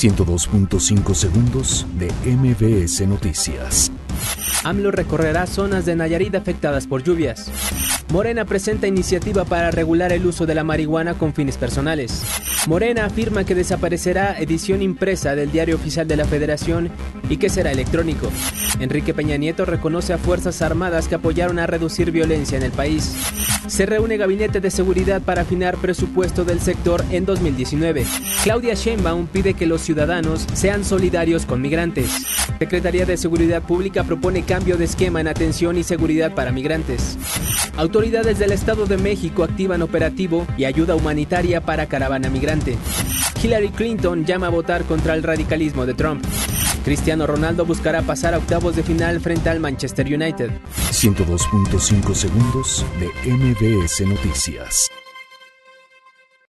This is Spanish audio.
102.5 segundos de MBS Noticias. AMLO recorrerá zonas de Nayarit afectadas por lluvias. Morena presenta iniciativa para regular el uso de la marihuana con fines personales. Morena afirma que desaparecerá edición impresa del Diario Oficial de la Federación y que será electrónico. Enrique Peña Nieto reconoce a Fuerzas Armadas que apoyaron a reducir violencia en el país. Se reúne Gabinete de Seguridad para afinar presupuesto del sector en 2019. Claudia Sheinbaum pide que los ciudadanos sean solidarios con migrantes. Secretaría de Seguridad Pública propone cambio de esquema en atención y seguridad para migrantes. Autoridades del Estado de México activan operativo y ayuda humanitaria para caravana migrante. Hillary Clinton llama a votar contra el radicalismo de Trump. Cristiano Ronaldo buscará pasar a octavos de final frente al Manchester United. 102.5 segundos de MBS Noticias.